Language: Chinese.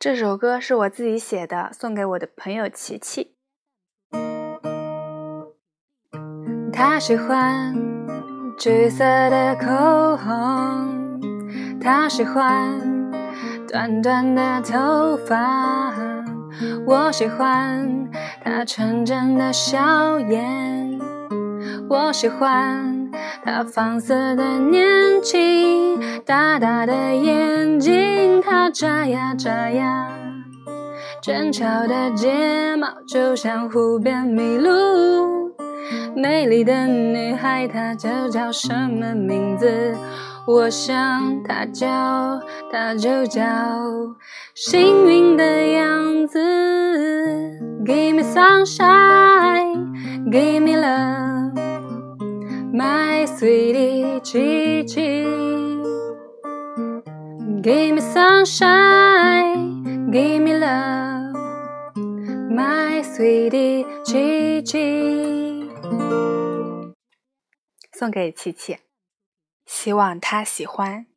这首歌是我自己写的，送给我的朋友琪琪。他喜欢橘色的口红，他喜欢短短的头发，我喜欢他纯真的笑颜，我喜欢他放肆的年轻，大大的眼眨呀眨呀，俊俏的睫毛就像湖边麋鹿。美丽的女孩，她就叫什么名字？我想她叫，她就叫幸运的样子。Give me sunshine, give me love, my sweetie 琪琪。Give me sunshine, give me love, my sweetie 琪琪。送给琪琪，希望他喜欢。